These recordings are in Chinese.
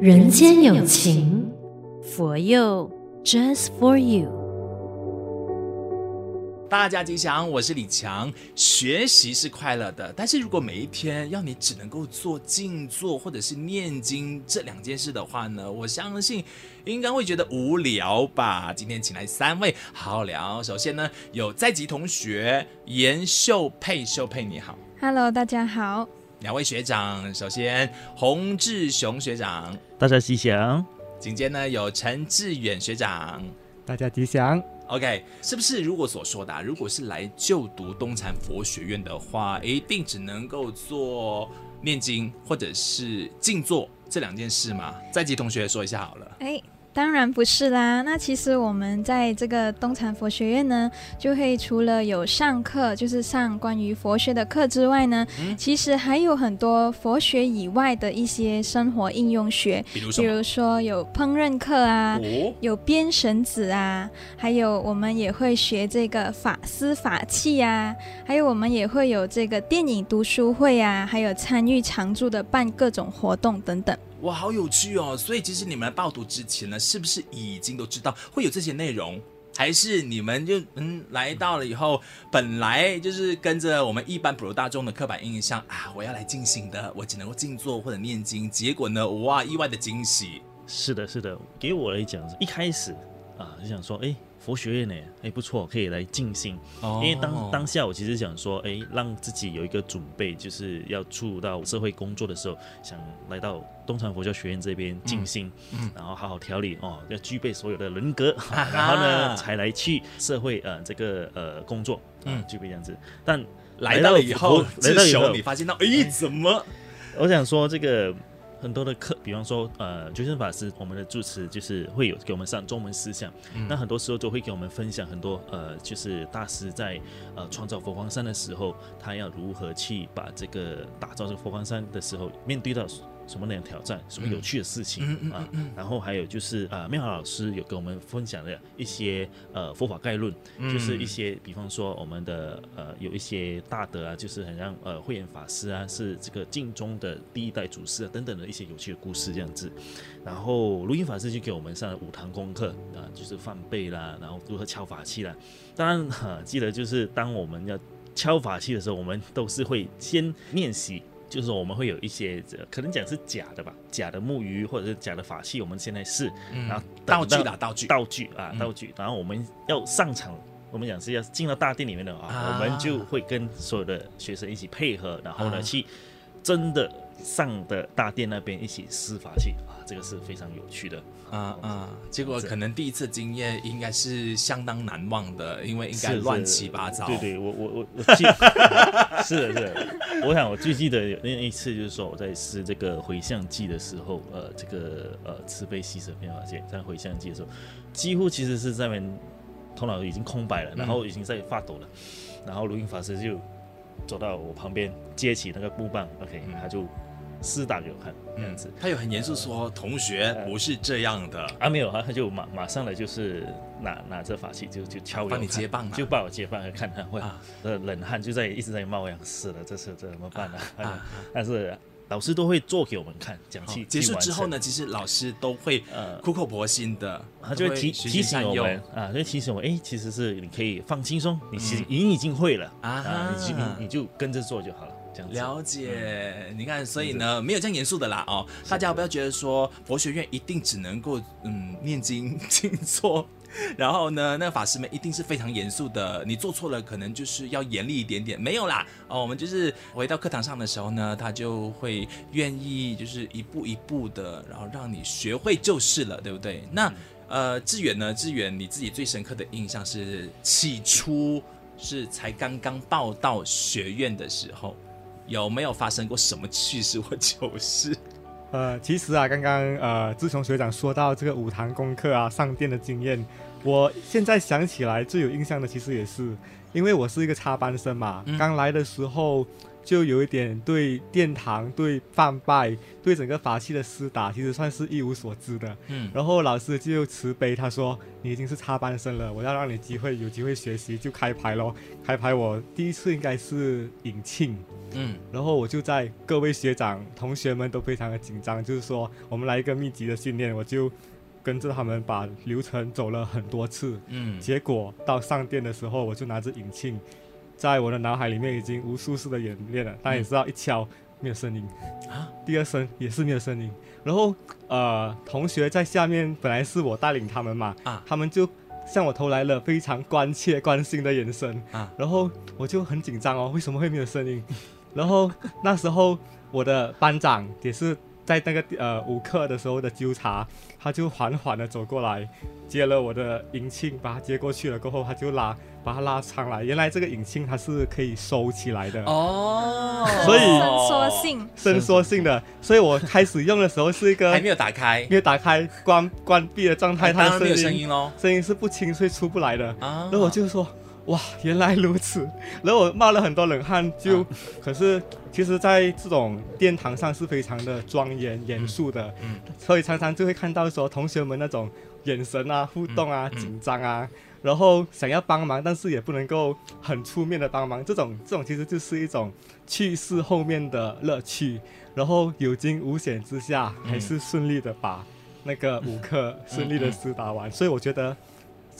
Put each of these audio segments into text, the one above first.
人间有情，佛佑 Just for you。大家吉祥，我是李强。学习是快乐的，但是如果每一天要你只能够做静坐或者是念经这两件事的话呢，我相信应该会觉得无聊吧。今天请来三位好好聊。首先呢，有在籍同学严秀佩，秀佩你好，Hello，大家好。两位学长，首先洪志雄学长，大家吉祥。紧接呢有陈志远学长，大家吉祥。OK，是不是如果所说的、啊，如果是来就读东禅佛学院的话，一定只能够做念经或者是静坐这两件事吗？在籍同学说一下好了。哎。当然不是啦，那其实我们在这个东禅佛学院呢，就会除了有上课，就是上关于佛学的课之外呢，嗯、其实还有很多佛学以外的一些生活应用学，比如，比如说有烹饪课啊，哦、有编绳子啊，还有我们也会学这个法师法器啊，还有我们也会有这个电影读书会啊，还有参与常驻的办各种活动等等。哇，好有趣哦！所以其实你们来报读之前呢，是不是已经都知道会有这些内容？还是你们就嗯来到了以后，本来就是跟着我们一般普罗大众的刻板印象啊，我要来静心的，我只能够静坐或者念经。结果呢，哇，意外的惊喜！是的，是的，给我来讲，一开始啊就想说，哎。佛学院呢，哎，不错，可以来静心。因为当当下我其实想说，哎，让自己有一个准备，就是要出入到社会工作的时候，想来到东禅佛教学院这边静心，嗯，然后好好调理哦，要具备所有的人格，然后呢，才来去社会呃这个呃工作，嗯，具备这样子。但来到以后，来到以后，你发现到，哎，怎么？我想说这个。很多的课，比方说，呃，觉生法师，我们的住持就是会有给我们上中文思想，嗯、那很多时候都会给我们分享很多，呃，就是大师在呃创造佛光山的时候，他要如何去把这个打造这个佛光山的时候，面对到。什么样的挑战？什么有趣的事情、嗯、啊？然后还有就是啊，妙豪老师有跟我们分享的一些呃佛法概论，嗯、就是一些比方说我们的呃有一些大德啊，就是很像呃慧远法师啊，是这个净宗的第一代祖师啊等等的一些有趣的故事这样子。然后如音法师就给我们上了五堂功课啊，就是翻背啦，然后如何敲法器啦。当然哈、啊，记得就是当我们要敲法器的时候，我们都是会先练习。就是我们会有一些，可能讲是假的吧，假的木鱼或者是假的法器，我们现在试，嗯、然后道具啦，道具，道具啊，道具，然后我们要上场，我们讲是要进到大殿里面的啊，啊。我们就会跟所有的学生一起配合，然后呢、啊、去真的上的大殿那边一起施法器。啊，这个是非常有趣的。啊啊！结果可能第一次经验应该是相当难忘的，因为应该乱七八糟。对对，我我我我记得是的，是的。我想我最记得有那一次，就是说我在试这个回向偈的时候，呃，这个呃慈悲喜舍变化线在回向偈的时候，几乎其实是在那边头脑已经空白了，然后已经在发抖了，嗯、然后录音法师就走到我旁边，接起那个木棒，OK，他就。施打给我看，这样子，嗯、他有很严肃说：“呃、同学不是这样的。啊，没有，他他就马马上的就是拿拿着法器就就敲我，帮你接棒，就帮我接棒，看他会呃冷汗就在一直在冒样，死了，这是这怎么办呢？啊啊、但是老师都会做给我们看，讲起结束之后呢，其实老师都会呃苦口婆心的，他就会提提醒我们啊，就提醒我，哎，其实是你可以放轻松，你其实你已经会了啊，你就你就跟着做就好了。”了解，嗯、你看，所以呢，没有这样严肃的啦哦，大家不要觉得说佛学院一定只能够嗯念经 静坐，然后呢，那个法师们一定是非常严肃的，你做错了可能就是要严厉一点点，没有啦哦，我们就是回到课堂上的时候呢，他就会愿意就是一步一步的，然后让你学会就是了，对不对？那、嗯、呃，志远呢，志远你自己最深刻的印象是起初是才刚刚报到学院的时候。有没有发生过什么趣事或糗事？呃，其实啊，刚刚呃，志雄学长说到这个五堂功课啊，上电的经验，我现在想起来最有印象的，其实也是因为我是一个插班生嘛，嗯、刚来的时候就有一点对殿堂、对梵呗、对整个法器的施打，其实算是一无所知的。嗯，然后老师就慈悲，他说你已经是插班生了，我要让你机会有机会学习，就开牌咯。开牌我第一次应该是引磬。嗯，然后我就在各位学长同学们都非常的紧张，就是说我们来一个密集的训练，我就跟着他们把流程走了很多次，嗯，结果到上电的时候，我就拿着引磬，在我的脑海里面已经无数次的演练了，但也知道一敲没有声音，啊，第二声也是没有声音，然后呃，同学在下面本来是我带领他们嘛，啊，他们就。向我投来了非常关切、关心的眼神。啊，然后我就很紧张哦，为什么会没有声音？然后那时候我的班长也是在那个呃五课的时候的纠察，他就缓缓的走过来，接了我的引磬，把它接过去了过后，他就拉。把它拉长来，原来这个引磬它是可以收起来的。哦，所以伸缩性，伸缩性的，所以我开始用的时候是一个还没有打开，没有打开关关闭的状态，它的声音声音咯，声音是不清脆出不来的。啊。然后我就说哇，原来如此，然后我冒了很多冷汗，就、啊、可是其实，在这种殿堂上是非常的庄严严肃的，嗯，所以常常就会看到说同学们那种眼神啊、互动啊、紧张啊。然后想要帮忙，但是也不能够很出面的帮忙，这种这种其实就是一种去世后面的乐趣。然后有惊无险之下，还是顺利的把那个五课顺利的施打完，所以我觉得。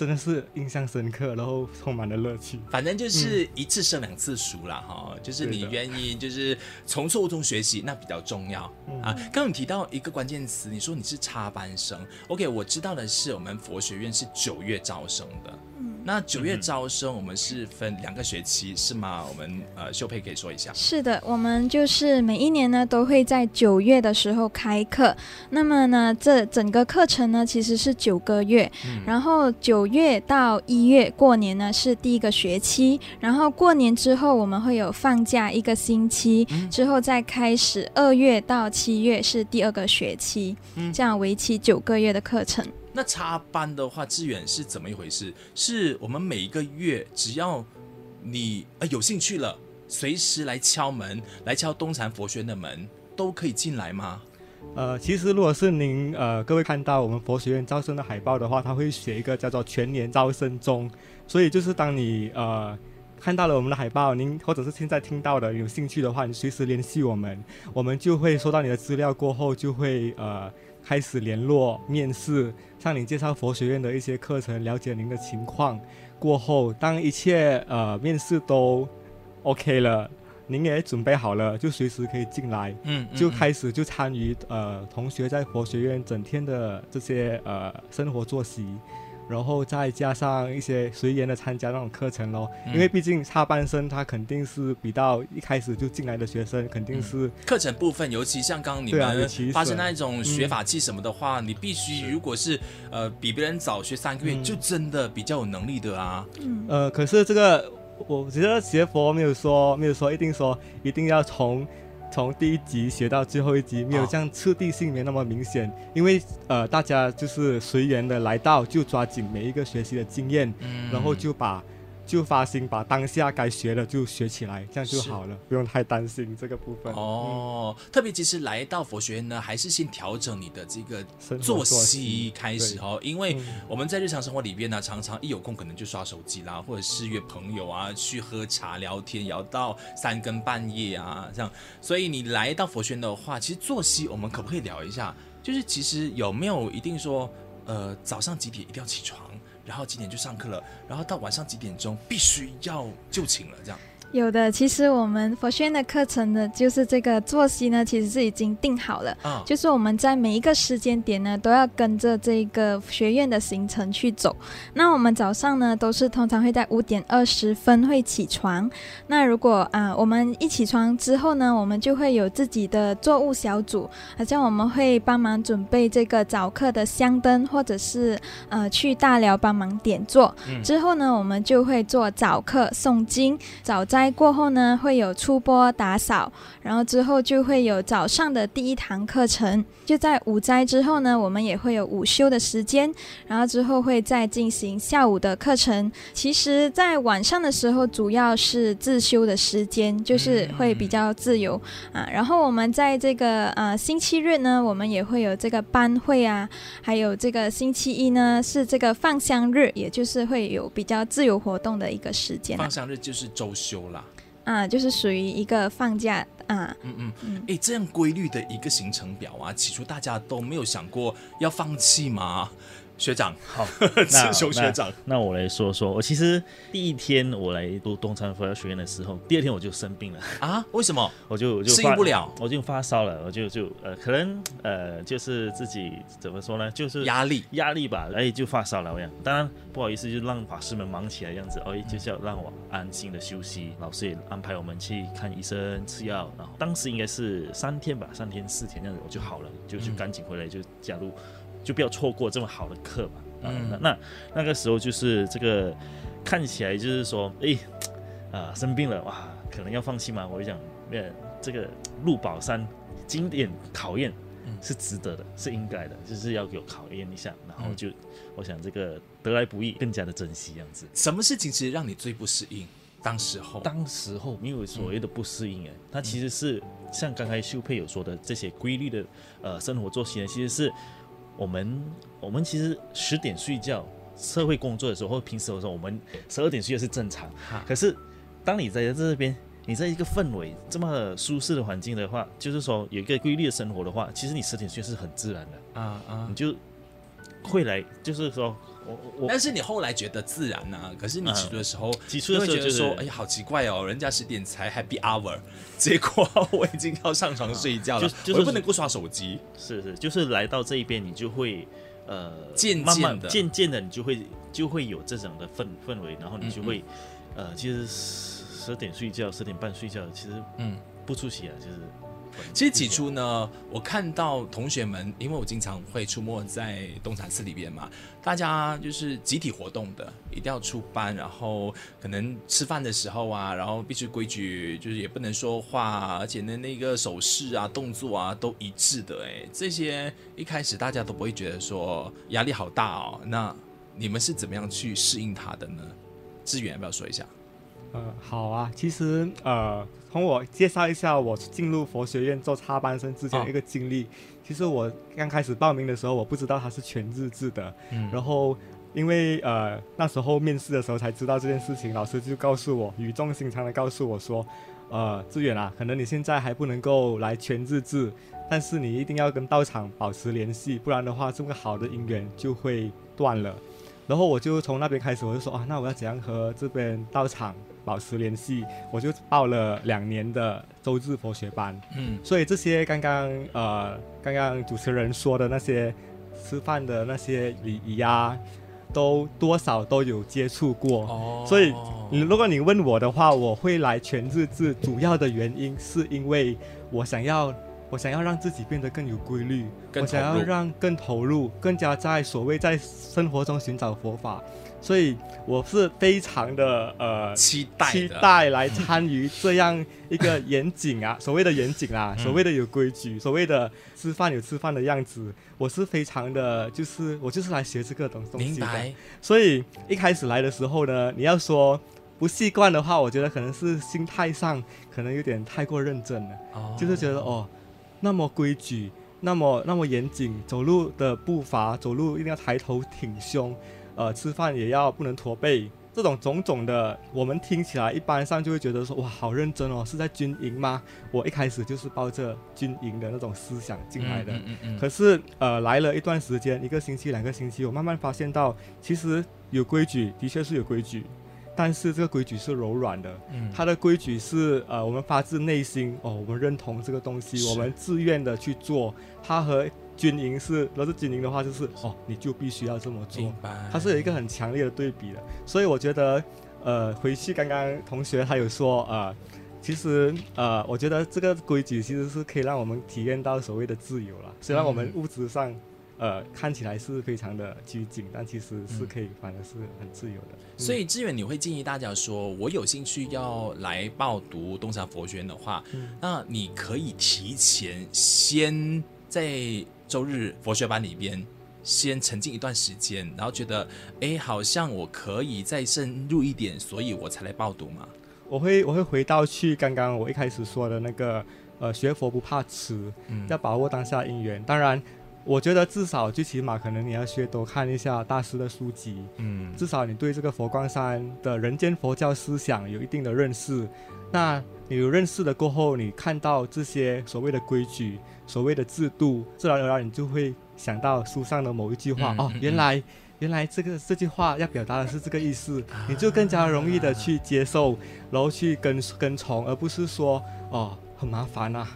真的是印象深刻，然后充满了乐趣。反正就是一次胜两次熟啦，哈、嗯，就是你愿意就是从错误中学习，那比较重要、嗯、啊。刚刚你提到一个关键词，你说你是插班生，OK，我知道的是我们佛学院是九月招生的。那九月招生，我们是分两个学期，是吗？我们呃，秀佩可以说一下。是的，我们就是每一年呢都会在九月的时候开课。那么呢，这整个课程呢其实是九个月。嗯、然后九月到一月过年呢是第一个学期，然后过年之后我们会有放假一个星期，嗯、之后再开始二月到七月是第二个学期，嗯、这样为期九个月的课程。那插班的话，志远是怎么一回事？是我们每一个月，只要你呃有兴趣了，随时来敲门，来敲东禅佛学院的门，都可以进来吗？呃，其实如果是您呃各位看到我们佛学院招生的海报的话，它会写一个叫做全年招生中，所以就是当你呃看到了我们的海报，您或者是现在听到的有兴趣的话，你随时联系我们，我们就会收到你的资料过后就会呃。开始联络面试，向您介绍佛学院的一些课程，了解您的情况。过后，当一切呃面试都 OK 了，您也准备好了，就随时可以进来。嗯，嗯，就开始就参与呃同学在佛学院整天的这些呃生活作息。然后再加上一些随缘的参加那种课程咯，嗯、因为毕竟插班生他肯定是比到一开始就进来的学生，肯定是、嗯、课程部分，尤其像刚刚你们发生那一种学法器什么的话，嗯、你必须如果是呃比别人早学三个月，嗯、就真的比较有能力的啊。嗯、呃，可是这个我觉得学佛没有说没有说一定说一定要从。从第一集学到最后一集，没有这样次第性没那么明显，哦、因为呃，大家就是随缘的来到，就抓紧每一个学习的经验，嗯、然后就把。就发心把当下该学的就学起来，这样就好了，不用太担心这个部分。哦，嗯、特别其实来到佛学院呢，还是先调整你的这个作息开始哦，因为我们在日常生活里边呢，常常一有空可能就刷手机啦，或者是约朋友啊去喝茶聊天，聊到三更半夜啊这样。所以你来到佛学院的话，其实作息我们可不可以聊一下？就是其实有没有一定说，呃，早上几点一定要起床？然后几点就上课了，然后到晚上几点钟必须要就寝了，这样。有的，其实我们佛学院的课程呢，就是这个作息呢，其实是已经定好了。啊，就是我们在每一个时间点呢，都要跟着这个学院的行程去走。那我们早上呢，都是通常会在五点二十分会起床。那如果啊，我们一起床之后呢，我们就会有自己的作务小组，好像我们会帮忙准备这个早课的香灯，或者是呃去大寮帮忙点座。嗯，之后呢，我们就会做早课诵经，早灾。过后呢，会有出播打扫，然后之后就会有早上的第一堂课程。就在午斋之后呢，我们也会有午休的时间，然后之后会再进行下午的课程。其实，在晚上的时候，主要是自修的时间，就是会比较自由啊。然后我们在这个呃星期日呢，我们也会有这个班会啊，还有这个星期一呢是这个放香日，也就是会有比较自由活动的一个时间。放香日就是周休。啊，就是属于一个放假啊。嗯嗯嗯。哎，这样规律的一个行程表啊，起初大家都没有想过要放弃吗？学长，好，志雄学长那，那我来说说，我其实第一天我来读东禅佛教学院的时候，第二天我就生病了啊？为什么？我就我就适应不了，我就发烧了，我就就呃，可能呃，就是自己怎么说呢？就是压力压力吧，哎，就发烧了。我讲，当然不好意思，就让法师们忙起来这样子，哎，就是要让我安心的休息。老师也安排我们去看医生吃药，然后当时应该是三天吧，三天四天这样子我就好了，就就赶紧回来就加入。就不要错过这么好的课嘛。嗯，那那，那个时候就是这个看起来就是说，哎，啊生病了哇，可能要放弃嘛。我就讲，呃，这个入宝山经典考验是值得的，是应该的，就是要给我考验一下。然后就我想这个得来不易，更加的珍惜这样子。什么事情其实让你最不适应？当时候，当时候没有所谓的不适应哎，它其实是像刚才秀佩有说的这些规律的呃生活作息呢，其实是。我们我们其实十点睡觉，社会工作的时候或平时的时候，我们十二点睡觉是正常。可是，当你在这边，你在一个氛围这么舒适的环境的话，就是说有一个规律的生活的话，其实你十点睡是很自然的啊啊，你就会来，就是说。但是你后来觉得自然呢、啊？可是你起初的时候，起初的时候就觉得说，哎呀，好奇怪哦，人家十点才 Happy Hour，结果我已经要上床睡觉了，就就是不能够刷手机。是是，就是来到这一边，你就会呃，渐渐的渐渐的，你就会就会有这种的氛氛围，然后你就会嗯嗯呃，其实十点睡觉，十点半睡觉，其实嗯，不出奇啊，就是。其实起初呢，我看到同学们，因为我经常会出没在东禅寺里边嘛，大家就是集体活动的，一定要出班，然后可能吃饭的时候啊，然后必须规矩，就是也不能说话，而且呢那个手势啊、动作啊都一致的，哎，这些一开始大家都不会觉得说压力好大哦。那你们是怎么样去适应它的呢？志远要不要说一下？呃，好啊，其实呃。从我介绍一下我进入佛学院做插班生之前的一个经历。哦、其实我刚开始报名的时候，我不知道它是全日制的。嗯。然后因为呃那时候面试的时候才知道这件事情，老师就告诉我，语重心长的告诉我说，呃，志远啊，可能你现在还不能够来全日制，但是你一定要跟道场保持联系，不然的话，这么好的姻缘就会断了。然后我就从那边开始，我就说啊，那我要怎样和这边道场保持联系？我就报了两年的周日佛学班。嗯，所以这些刚刚呃刚刚主持人说的那些吃饭的那些礼仪啊，都多少都有接触过。哦，所以你如果你问我的话，我会来全日制，主要的原因是因为我想要。我想要让自己变得更有规律，我想要让更投入，更加在所谓在生活中寻找佛法，所以我是非常的呃期待期待来参与这样一个严谨啊，所谓的严谨啊，所谓的有规矩，所谓的吃饭有吃饭的样子，我是非常的，就是我就是来学这个东东西的。明白。所以一开始来的时候呢，你要说不习惯的话，我觉得可能是心态上可能有点太过认真了，哦、就是觉得哦。那么规矩，那么那么严谨，走路的步伐，走路一定要抬头挺胸，呃，吃饭也要不能驼背，这种种种的，我们听起来一般上就会觉得说，哇，好认真哦，是在军营吗？我一开始就是抱着军营的那种思想进来的，嗯嗯嗯、可是呃，来了一段时间，一个星期、两个星期，我慢慢发现到，其实有规矩，的确是有规矩。但是这个规矩是柔软的，嗯，它的规矩是呃，我们发自内心哦，我们认同这个东西，我们自愿的去做。它和军营是，如果是军营的话，就是哦，你就必须要这么做。它是有一个很强烈的对比的。所以我觉得，呃，回去刚刚同学还有说，呃，其实呃，我觉得这个规矩其实是可以让我们体验到所谓的自由了。虽然我们物质上。呃，看起来是非常的拘谨，但其实是可以，嗯、反而是很自由的。所以志远，你会建议大家说，我有兴趣要来报读东山佛学院的话，嗯、那你可以提前先在周日佛学班里边先沉浸一段时间，然后觉得，哎，好像我可以再深入一点，所以我才来报读嘛。我会我会回到去刚刚我一开始说的那个，呃，学佛不怕迟，嗯、要把握当下因缘。当然。我觉得至少最起码可能你要学多看一下大师的书籍，嗯，至少你对这个佛光山的人间佛教思想有一定的认识。那你有认识了过后，你看到这些所谓的规矩、所谓的制度，自然而然你就会想到书上的某一句话、嗯、哦，原来原来这个这句话要表达的是这个意思，啊、你就更加容易的去接受，然后去跟跟从，而不是说哦很麻烦啊。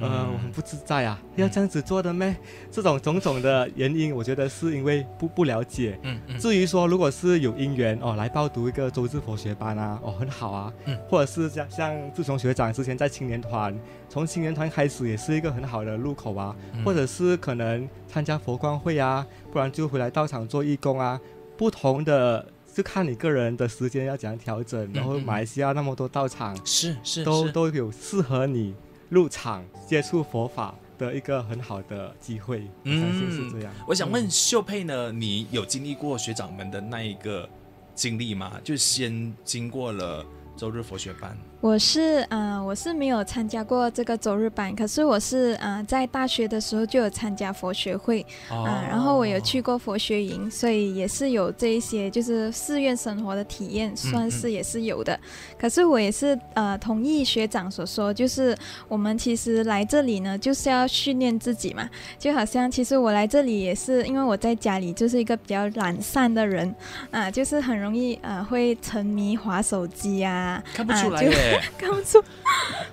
呃，我很不自在啊，要这样子做的咩？这种种种的原因，我觉得是因为不不了解。嗯嗯。至于说，如果是有因缘哦，来报读一个周志佛学班啊，哦，很好啊。嗯。或者是像像志雄学长之前在青年团，从青年团开始也是一个很好的入口啊。嗯。或者是可能参加佛光会啊，不然就回来道场做义工啊。不同的就看你个人的时间要怎样调整。然后马来西亚那么多道场，是是都都有适合你。入场接触佛法的一个很好的机会，我相信是这样。嗯，我想问秀佩呢，你有经历过学长们的那一个经历吗？就先经过了周日佛学班。我是嗯、呃，我是没有参加过这个周日班，可是我是嗯、呃，在大学的时候就有参加佛学会，啊、哦呃，然后我有去过佛学营，所以也是有这一些就是寺院生活的体验，算是也是有的。嗯嗯，可是我也是呃同意学长所说，就是我们其实来这里呢，就是要训练自己嘛。就好像其实我来这里也是因为我在家里就是一个比较懒散的人啊、呃，就是很容易呃会沉迷划手机啊，看不出来 看不出，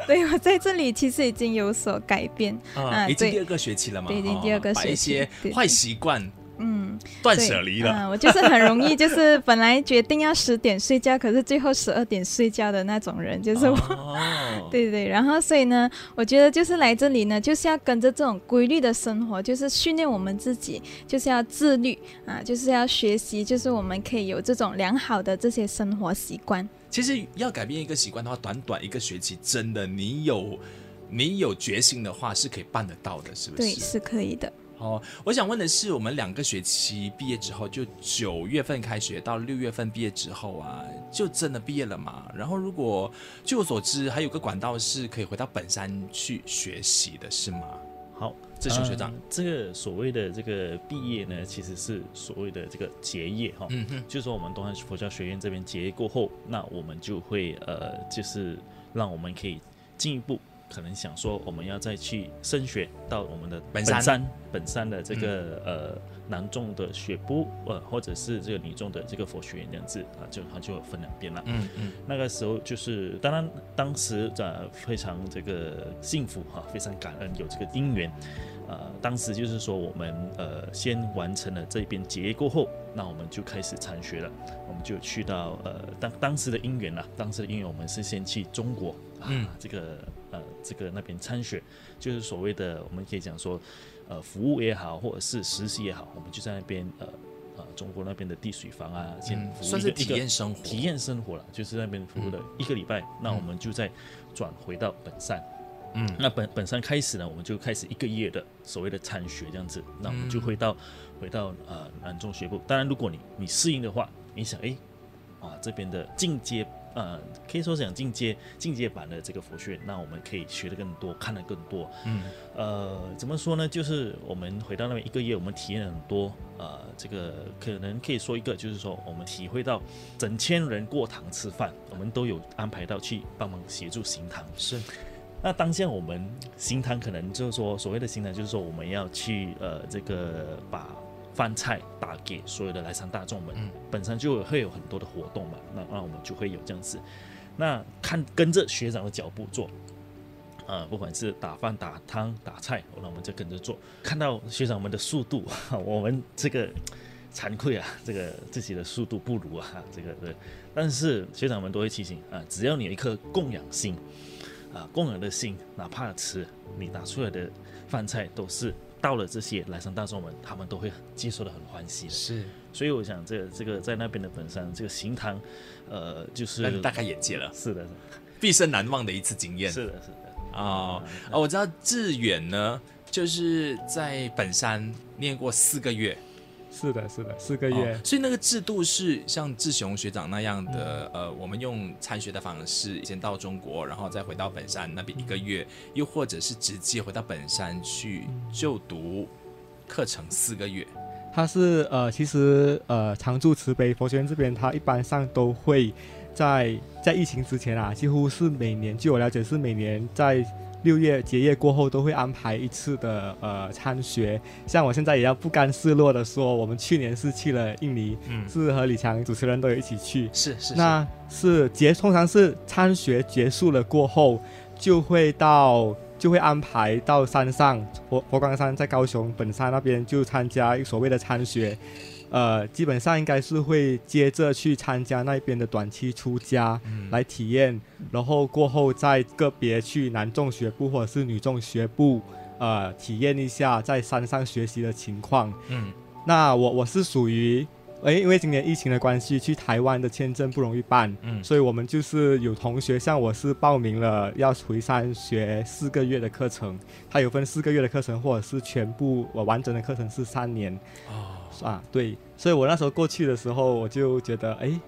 对，我在这里其实已经有所改变啊，已经第二个学期了嘛，对，已经第二个学期，把一些坏习惯。嗯，断舍离了。嗯，我就是很容易，就是本来决定要十点睡觉，可是最后十二点睡觉的那种人，就是我。哦、对对，然后所以呢，我觉得就是来这里呢，就是要跟着这种规律的生活，就是训练我们自己，就是要自律啊，就是要学习，就是我们可以有这种良好的这些生活习惯。其实要改变一个习惯的话，短短一个学期，真的，你有你有决心的话，是可以办得到的，是不是？对，是可以的。哦，我想问的是，我们两个学期毕业之后，就九月份开学到六月份毕业之后啊，就真的毕业了嘛？然后，如果据我所知，还有个管道是可以回到本山去学习的，是吗？好，志雄学长，呃，这个所谓的这个毕业呢，其实是所谓的这个结业哈，嗯哼，就是说我们东山佛教学院这边结业过后，那我们就会呃，就是让我们可以进一步。可能想说，我们要再去升学到我们的本山，本山，的这个、嗯、呃男众的学部，呃或者是这个女众的这个佛学院这样子啊，就它就分两边了。嗯嗯，那个时候就是当然当时呃非常这个幸福哈、啊，非常感恩有这个因缘。呃，当时就是说我们呃先完成了这边结业过后，那我们就开始参学了，我们就去到呃当当时的因缘了，当时的因缘我们是先去中国啊，嗯、这个。呃，这个那边参选，就是所谓的，我们可以讲说，呃，服务也好，或者是实习也好，我们就在那边，呃，呃，中国那边的地水房啊，先服务一个、嗯、算是体验生活，体验生活了，就是那边服务了一个礼拜，嗯、那我们就再转回到本山，嗯，那本本山开始呢，我们就开始一个月的所谓的参学这样子，那我们就回到、嗯、回到呃南中学部，当然如果你你适应的话，你想哎，啊这边的进阶。呃，可以说是讲进阶进阶版的这个佛学，那我们可以学得更多，看得更多。嗯，呃，怎么说呢？就是我们回到那边一个月，我们体验很多。呃，这个可能可以说一个，就是说我们体会到整千人过堂吃饭，我们都有安排到去帮忙协助行堂。是，那当下我们行堂可能就是说所谓的行堂，就是说我们要去呃这个把。饭菜打给所有的来山大众们，嗯、本身就会有很多的活动嘛，那那我们就会有这样子，那看跟着学长的脚步做，啊、呃，不管是打饭、打汤、打菜，那我们就跟着做，看到学长们的速度，我们这个惭愧啊，这个自己的速度不如啊，这个对，但是学长们都会提醒啊，只要你有一颗供养心，啊，供养的心，哪怕吃，你打出来的饭菜都是。到了这些来山大众们，他们都会接受的很欢喜的。是，所以我想这个这个在那边的本山这个行堂，呃，就是大开眼界了。是的，毕生难忘的一次经验。是的，是的。哦，啊，我知道志远呢，就是在本山念过四个月。是的，是的，四个月。哦，所以那个制度是像志雄学长那样的，嗯、呃，我们用参学的方式，先到中国，然后再回到本山那边一个月，嗯、又或者是直接回到本山去就读课程四个月？他是呃，其实呃，常住慈悲佛学院这边，他一般上都会在在疫情之前啊，几乎是每年，据我了解是每年在六月结业过后都会安排一次的呃参学。像我现在也要不甘示弱的说，我们去年是去了印尼，嗯，是和李强主持人都有一起去，是是，是，那是结通常是参学结束了过后，就会到。就会安排到山上佛佛光山，在高雄本山那边就参加一所谓的参学，呃，基本上应该是会接着去参加那边的短期出家，嗯、来体验，然后过后再个别去男众学部或者是女众学部，呃，体验一下在山上学习的情况。嗯，那我我是属于。诶，因为今年疫情的关系，去台湾的签证不容易办，嗯，所以我们就是有同学，像我是报名了要回山学四个月的课程，他有分四个月的课程，或者是全部我完整的课程是三年，哦，啊，对，所以我那时候过去的时候，我就觉得，诶，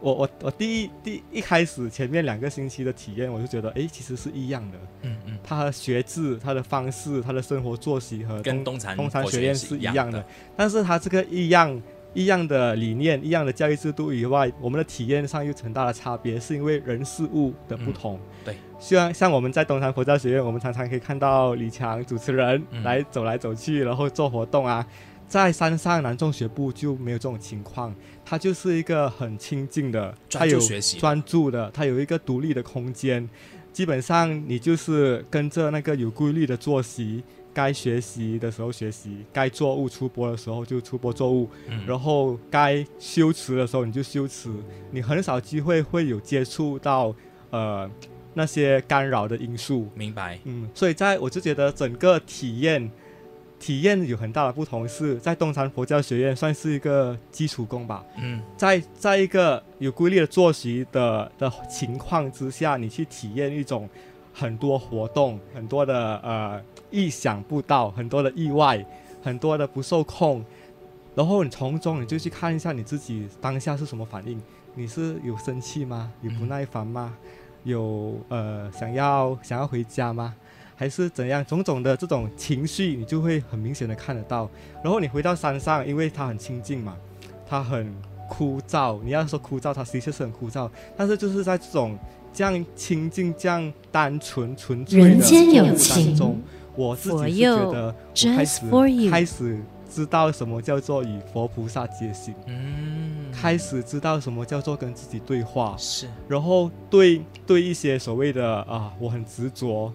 我我我第一第一,一开始前面两个星期的体验，我就觉得，诶，其实是一样的，嗯嗯，他的学制、他的方式、他的生活作息和东跟东禅东禅学院是一样的，样的。但是他这个一样。一样的理念，一样的教育制度以外，我们的体验上有很大的差别，是因为人事物的不同。嗯、对，像像我们在东山佛教学院，我们常常可以看到李强主持人来走来走去，然后做活动啊。在山上南中学部就没有这种情况，它就是一个很清静的，他有专注的，他有一个独立的空间，基本上你就是跟着那个有规律的作息。该学习的时候学习，该作物出播的时候就出播作物，嗯、然后该修辞的时候你就修辞，你很少机会会有接触到呃那些干扰的因素。明白。嗯，所以在我就觉得整个体验体验有很大的不同，是在东山佛教学院算是一个基础功吧。嗯，在在一个有规律的作息的的情况之下，你去体验一种很多活动，很多的呃。意想不到，很多的意外，很多的不受控，然后你从中你就去看一下你自己当下是什么反应，你是有生气吗？有不耐烦吗？有呃想要想要回家吗？还是怎样？种种的这种情绪，你就会很明显的看得到。然后你回到山上，因为它很清静嘛，它很枯燥。你要说枯燥，它的确是很枯燥，但是就是在这种这样清静、这样单纯、纯粹的生活当中。我自己是觉得，我开始开始知道什么叫做与佛菩萨接心，嗯，开始知道什么叫做跟自己对话，是，然后对对一些所谓的啊，我很执着，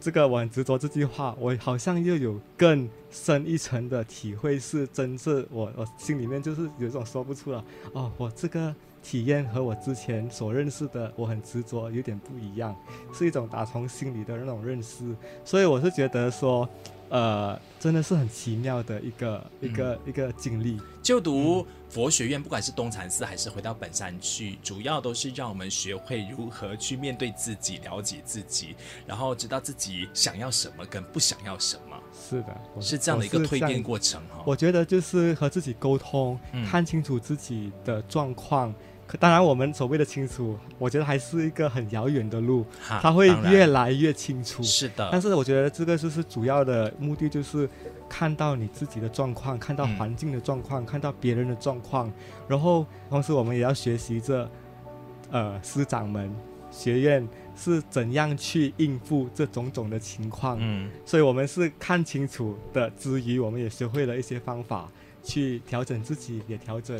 这个我很执着这句话，我好像又有更深一层的体会，是真是我我心里面就是有一种说不出了，哦，我这个。体验和我之前所认识的我很执着有点不一样，是一种打从心里的那种认识，所以我是觉得说，呃，真的是很奇妙的一个、嗯、一个一个经历。就读佛学院，不管是东禅寺还是回到本山去，主要都是让我们学会如何去面对自己、了解自己，然后知道自己想要什么跟不想要什么。是的，是这样的一个蜕变过程哈。我觉得就是和自己沟通，嗯、看清楚自己的状况。当然，我们所谓的清楚，我觉得还是一个很遥远的路，它会越来越清楚。是的，但是我觉得这个就是主要的目的，就是看到你自己的状况，看到环境的状况，嗯、看到别人的状况，然后同时我们也要学习着，呃，师长们学院是怎样去应付这种种的情况。嗯，所以我们是看清楚的之余，我们也学会了一些方法去调整自己，也调整。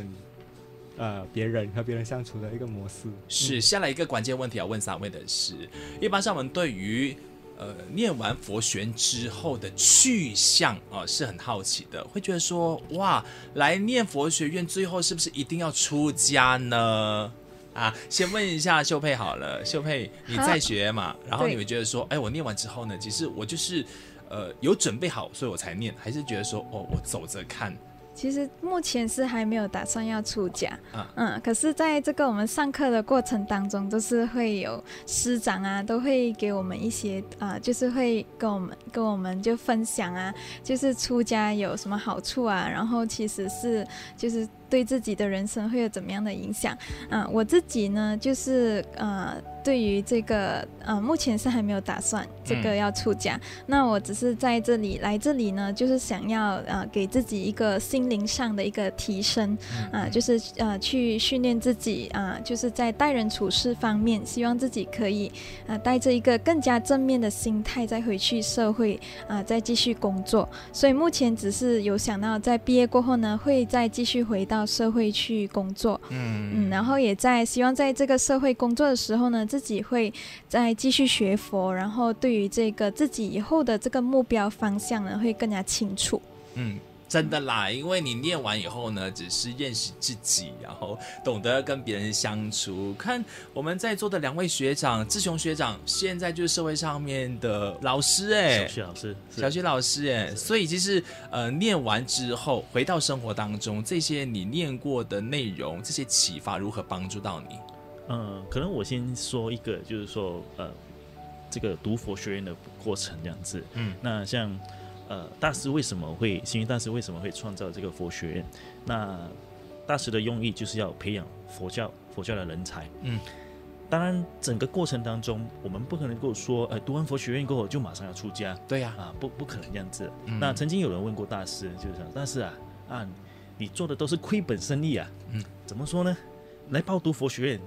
呃，别人和别人相处的一个模式是。下来一个关键问题要问三位的是，一般上我们对于呃念完佛学之后的去向啊、呃、是很好奇的，会觉得说哇，来念佛学院最后是不是一定要出家呢？啊，先问一下秀佩好了，秀佩你在学嘛？然后你会觉得说，哎，我念完之后呢，其实我就是呃有准备好，所以我才念，还是觉得说哦，我走着看。其实目前是还没有打算要出家，啊、嗯，可是在这个我们上课的过程当中，都是会有师长啊，都会给我们一些啊、呃，就是会跟我们跟我们就分享啊，就是出家有什么好处啊，然后其实是就是。对自己的人生会有怎么样的影响？啊、呃，我自己呢，就是呃。对于这个，呃，目前是还没有打算这个要出家。嗯、那我只是在这里来这里呢，就是想要呃给自己一个心灵上的一个提升，啊、呃，就是呃去训练自己啊、呃，就是在待人处事方面，希望自己可以啊、呃、带着一个更加正面的心态再回去社会啊、呃，再继续工作。所以目前只是有想到在毕业过后呢，会再继续回到社会去工作。嗯嗯，然后也在希望在这个社会工作的时候呢。自己会再继续学佛，然后对于这个自己以后的这个目标方向呢，会更加清楚。嗯，真的啦，因为你念完以后呢，只是认识自己，然后懂得跟别人相处。看我们在座的两位学长，志雄学长现在就是社会上面的老师哎，小学老师，小学老师哎，所以其实呃，念完之后回到生活当中，这些你念过的内容，这些启发如何帮助到你？嗯，可能我先说一个，就是说，呃，这个读佛学院的过程这样子。嗯，那像，呃，大师为什么会，星云大师为什么会创造这个佛学院？那大师的用意就是要培养佛教佛教的人才。嗯，当然，整个过程当中，我们不可能够说，呃，读完佛学院过后就马上要出家。对呀，啊，不，不可能这样子。嗯，那曾经有人问过大师，就是说，大师啊，啊，你做的都是亏本生意啊。嗯，怎么说呢？来报读佛学院。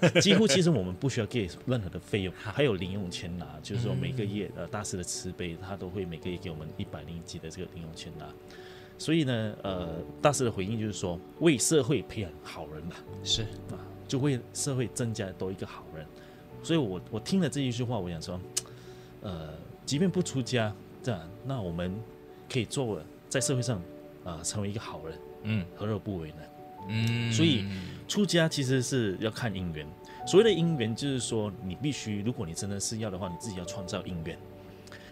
几乎其实我们不需要给任何的费用，还有零用钱拿，就是说每个月呃大师的慈悲，他都会每个月给我们一百零几的这个零用钱拿。所以呢，呃，大师的回应就是说，为社会培养好人吧，是啊，就为社会增加多一个好人。所以我我听了这一句话，我想说，呃，即便不出家，这样那我们可以做在社会上啊、呃、成为一个好人，嗯，何乐不为呢？嗯，所以出家其实是要看因缘。所谓的因缘，就是说你必须，如果你真的是要的话，你自己要创造因缘。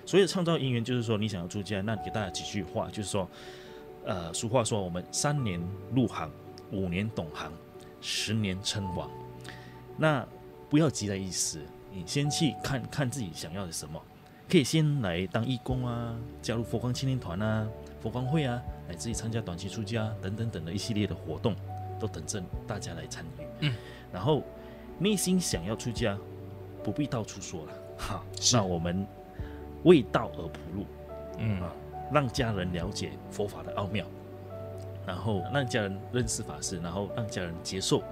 所以创造因缘，就是说你想要出家，那给大家几句话，就是说，呃，俗话说，我们三年入行，五年懂行，十年称王。那不要急在一时，你先去看看自己想要的什么，可以先来当义工啊，加入佛光青年团啊。佛光会啊，乃至于参加短期出家等等等的一系列的活动，都等着大家来参与。嗯，然后内心想要出家，不必到处说了。好，那我们为道而铺路，嗯啊，让家人了解佛法的奥妙，然后让家人认识法师，然后让家人接受，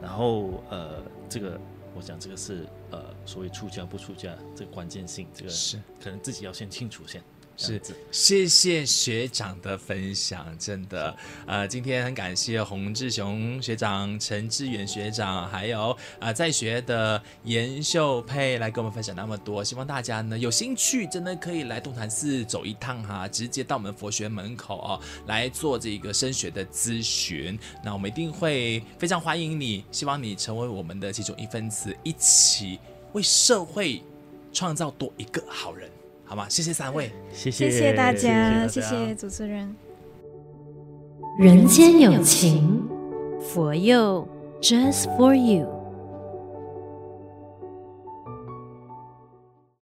然后呃，这个我想这个是呃，所谓出家不出家这个关键性，这个是可能自己要先清楚先。是，谢谢学长的分享，真的，呃，今天很感谢洪志雄学长、陈志远学长，还有呃在学的严秀佩来跟我们分享那么多，希望大家呢有兴趣，真的可以来东禅寺走一趟哈，直接到我们佛学门口哦来做这个升学的咨询，那我们一定会非常欢迎你，希望你成为我们的其中一份子，一起为社会创造多一个好人。好吗？谢谢三位，谢谢，谢谢大家，谢谢主持人。人间有情，佛佑，Just for you。